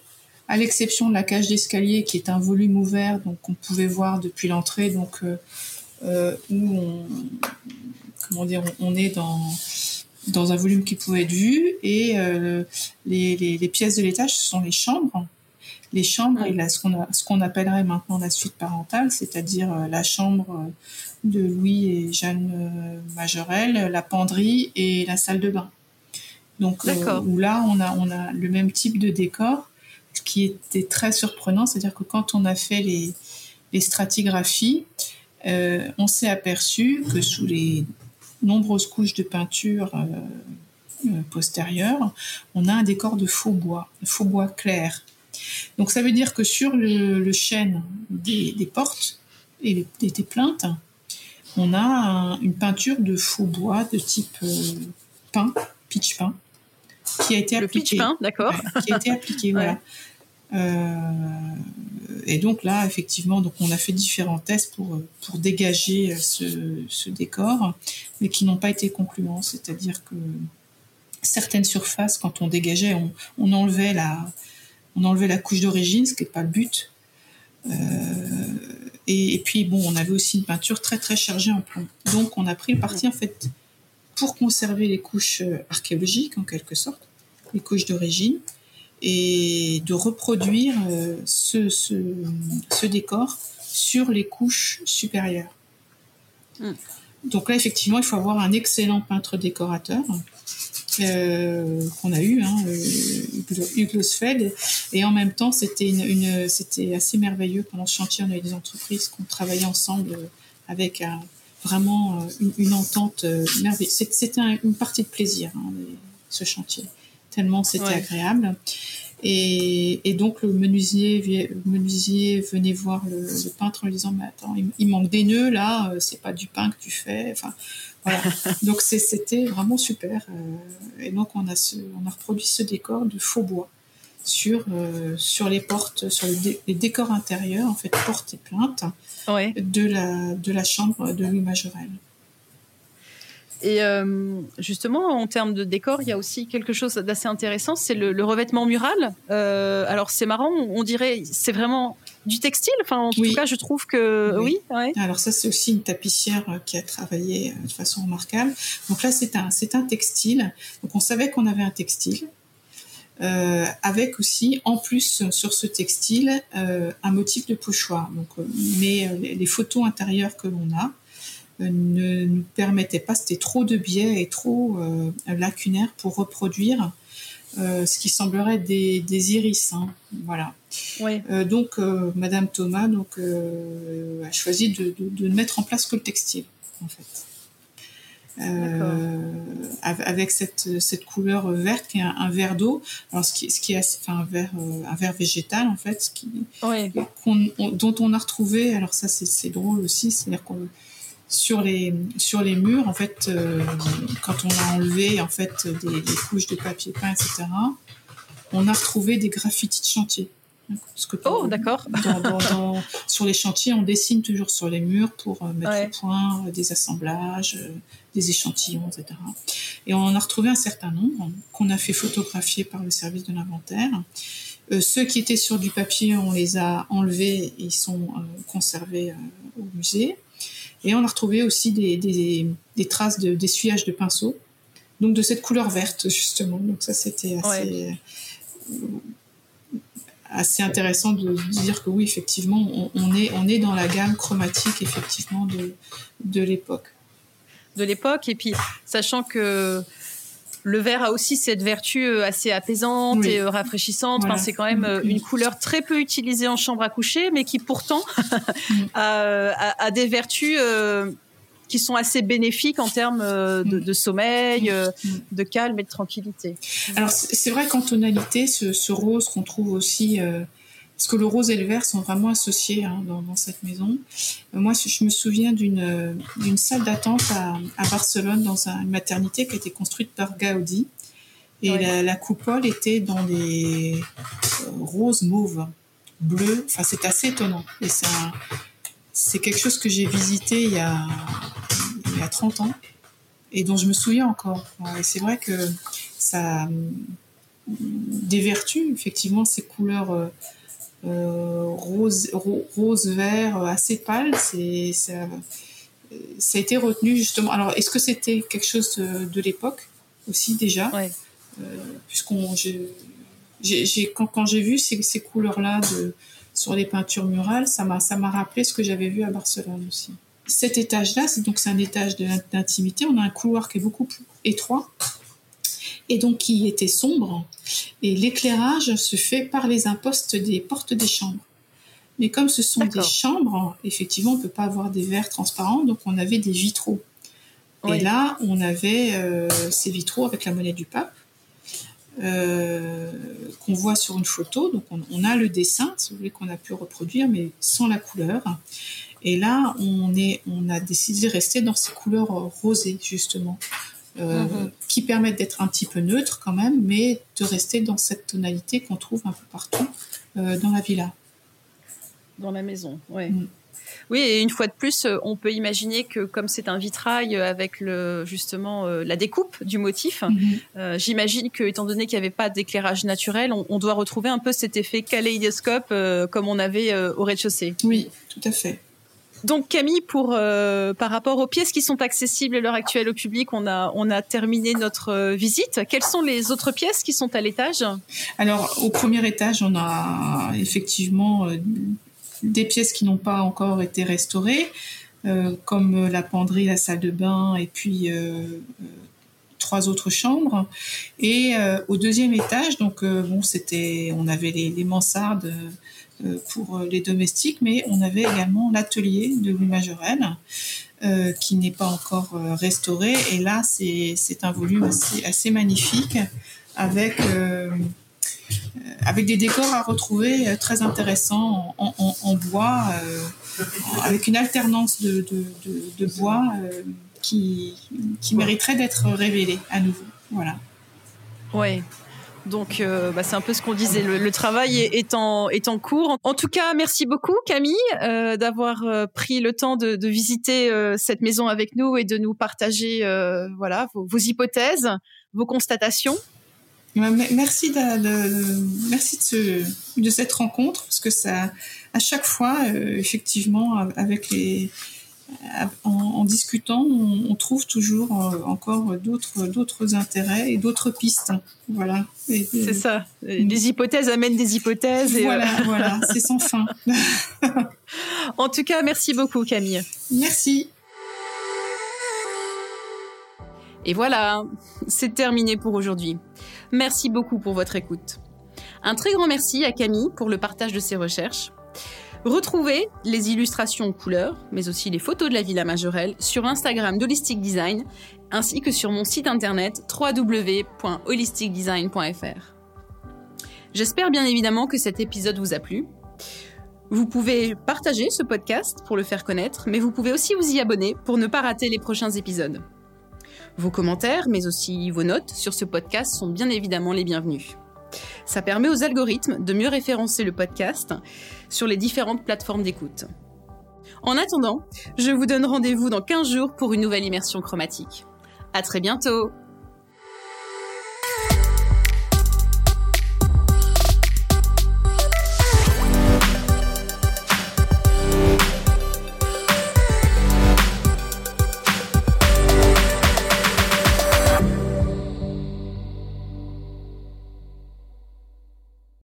à l'exception de la cage d'escalier qui est un volume ouvert, donc on pouvait voir depuis l'entrée, donc euh, euh, où on, comment dire, on est dans dans un volume qui pouvait être vu et euh, les, les, les, pièces de l'étage ce sont les chambres. Les chambres et là, ce qu'on appellerait maintenant la suite parentale c'est-à-dire euh, la chambre de Louis et Jeanne euh, Majorel la penderie et la salle de bain. Donc euh, où là on a on a le même type de décor ce qui était très surprenant c'est-à-dire que quand on a fait les les stratigraphies euh, on s'est aperçu que sous les nombreuses couches de peinture euh, euh, postérieures, on a un décor de faux bois, faux bois clair. Donc ça veut dire que sur le, le chêne des, des, portes et des, des, plaintes, on a un, une peinture de faux bois de type euh, pain, pitch pain, qui a été le appliqué. pitch pain, d'accord. Qui a été appliqué, ouais. voilà. Euh, et donc là, effectivement, donc on a fait différents tests pour, pour dégager ce, ce décor, mais qui n'ont pas été concluants. C'est-à-dire que certaines surfaces, quand on dégageait, on, enlevait la, on enlevait la couche d'origine, ce qui n'est pas le but. Euh, et, et, puis bon, on avait aussi une peinture très très chargée en plomb. Donc on a pris le parti en fait pour conserver les couches archéologiques en quelque sorte, les couches d'origine, et de reproduire ce, ce, décor sur les couches supérieures. Hmm. Donc là, effectivement, il faut avoir un excellent peintre décorateur euh, qu'on a eu, hein, euh, Hugo Et en même temps, c'était une, c'était assez merveilleux pendant ce chantier. On a eu des entreprises qui ont travaillé ensemble avec vraiment une, entente merveilleuse. C'était une partie de plaisir, hein, ce chantier, tellement c'était agréable. Et, donc le menuisier, menuisier venait voir le, peintre en lui disant mais attends il, manque des nœuds là euh, c'est pas du pain que tu fais enfin voilà donc c'était vraiment super euh, et donc on a on a reproduit ce décor de faux bois sur euh, sur les portes sur les, décors intérieurs en fait portes et plaintes de la de la chambre de Louis Majorel. Et euh, justement, en termes de décor, il y a aussi quelque chose d'assez intéressant, c'est le, revêtement mural. Euh, alors c'est marrant, on dirait, c'est vraiment du textile. Enfin, en tout cas, je trouve que oui. Alors ça, c'est aussi une tapissière euh, qui a travaillé de façon remarquable. Donc là, c'est un, c'est un textile. Donc on savait qu'on avait un textile. avec aussi, en plus sur ce textile, un motif de pochoir. Donc, mais les photos intérieures que l'on a, ne nous permettait pas, c'était trop de biais et trop euh, lacunaire pour reproduire euh, ce qui semblerait des, des iris. Hein, voilà. Euh, donc, Madame Thomas donc, a choisi de, de, ne mettre en place que le textile, en fait. avec cette, cette couleur verte qui est un, vert d'eau alors ce qui, ce qui est enfin un vert un vert végétal en fait ce qui dont on a retrouvé alors ça c'est drôle aussi c'est à dire qu'on sur les sur les murs en fait euh, quand on a enlevé en fait des, couches de papier peint etc on a retrouvé des graffitis de chantier. Oh d'accord. sur les chantiers on dessine toujours sur les murs pour euh, mettre au point euh, des assemblages des échantillons etc et on en a retrouvé un certain nombre qu'on a fait photographier par le service de l'inventaire. Ceux qui étaient sur du papier, on les a enlevés et ils sont conservés au musée. Et on a retrouvé aussi des, des, traces d'essuyage de, pinceau, donc de cette couleur verte justement. Donc ça c'était assez, assez intéressant de, dire que oui effectivement on, est, on est dans la gamme chromatique effectivement de, de l'époque. De l'époque et puis sachant que le vert a aussi cette vertu euh, assez apaisante et euh, rafraîchissante. c'est quand même euh, une couleur très peu utilisée en chambre à coucher, mais qui pourtant mm. a, des vertus qui sont assez bénéfiques en termes de, sommeil, mm. de calme et de tranquillité. Alors c'est vrai qu'en tonalité, ce, rose qu'on trouve aussi parce que le rose et le vert sont vraiment associés hein, dans, cette maison. Euh, moi, je me souviens d'une euh, salle d'attente à, Barcelone dans une maternité qui a été construite par Gaudi. Et la, coupole était dans des euh, roses mauves, bleues. Enfin, c'est assez étonnant. Et c'est quelque chose que j'ai visité il y, a, il y a 30 ans et dont je me souviens encore. Et c'est vrai que ça des vertus, effectivement, ces couleurs euh, rose, rose vert assez pâle. C'est ça, ça, a été retenu justement. Alors, est-ce que c'était quelque chose de, l'époque aussi déjà? Euh, Puisqu'on, j'ai, quand, quand j'ai vu ces, ces couleurs-là sur les peintures murales, ça m'a, ça m'a rappelé ce que j'avais vu à Barcelone aussi. Cet étage-là, c'est donc c'est un étage d'intimité. On a un couloir qui est beaucoup plus étroit et donc qui était sombre. Et l'éclairage se fait par les impostes des portes des chambres. Mais comme ce sont des chambres, effectivement, on peut pas avoir des verres transparents, donc on avait des vitraux. Et là, on avait euh, ces vitraux avec la monnaie du pape. Euh, qu'on voit sur une photo. Donc on, a le dessin, si vous voulez, qu'on a pu reproduire, mais sans la couleur. Et là, on, est, on a décidé de rester dans ces couleurs rosées, justement. Euh, mhm. qui permettent d'être un petit peu neutre quand même, mais de rester dans cette tonalité qu'on trouve un peu partout euh, dans la villa. Dans la maison, oui. Mm. Oui, et une fois de plus, euh, on peut imaginer que comme c'est un vitrail avec le, justement la découpe du motif, mhm. j'imagine que étant donné qu'il n'y avait pas d'éclairage naturel, on, doit retrouver un peu cet effet kaléidoscope comme on avait au rez-de-chaussée. Oui, tout à fait. Donc Camille, euh, par rapport aux pièces qui sont accessibles à l'heure actuelle au public, on a terminé notre euh, visite. Quelles sont les autres pièces qui sont à l'étage? Alors au premier étage, on a effectivement euh, des pièces qui n'ont pas encore été restaurées, comme la penderie, la salle de bain et puis trois autres chambres. Et au deuxième étage, donc bon, c'était, on avait les, les mansardes pour euh, les domestiques, mais on avait également l'atelier de Louis Majorel, euh, qui n'est pas encore restauré. Et là, c'est un volume assez, magnifique avec avec des décors à retrouver très intéressants en, bois, avec une alternance de, de, bois qui, qui mériterait d'être révélée à nouveau. Voilà. Ouais, donc, euh, bah, c'est un peu ce qu'on disait. Le, travail est, en, est en cours. En tout cas, merci beaucoup, Camille, euh, d'avoir euh, pris le temps de, visiter cette maison avec nous et de nous partager voilà, vos, hypothèses, vos constatations. Merci de, merci de, de cette rencontre parce que ça, à chaque fois, effectivement, avec les, en, discutant, on, trouve toujours euh, encore d'autres d'autres intérêts et d'autres pistes. Voilà. C'est ça. Des hypothèses amènent des hypothèses. voilà, euh, voilà, c'est sans fin. en tout cas, merci beaucoup, Camille. Merci. Et voilà, c'est terminé pour aujourd'hui. Merci beaucoup pour votre écoute. Un très grand merci à Camille pour le partage de ses recherches. Retrouvez les illustrations couleurs, mais aussi les photos de la Villa Majorelle sur Instagram d'Holistic Design, ainsi que sur mon site internet www.holisticdesign.fr. J'espère bien évidemment que cet épisode vous a plu. Vous pouvez partager ce podcast pour le faire connaître, mais vous pouvez aussi vous y abonner pour ne pas rater les prochains épisodes. Vos commentaires, mais aussi vos notes sur ce podcast sont bien évidemment les bienvenus. Ça permet aux algorithmes de mieux référencer le podcast sur les différentes plateformes d'écoute. En attendant, je vous donne rendez-vous dans 15 jours pour une nouvelle immersion chromatique. À très bientôt!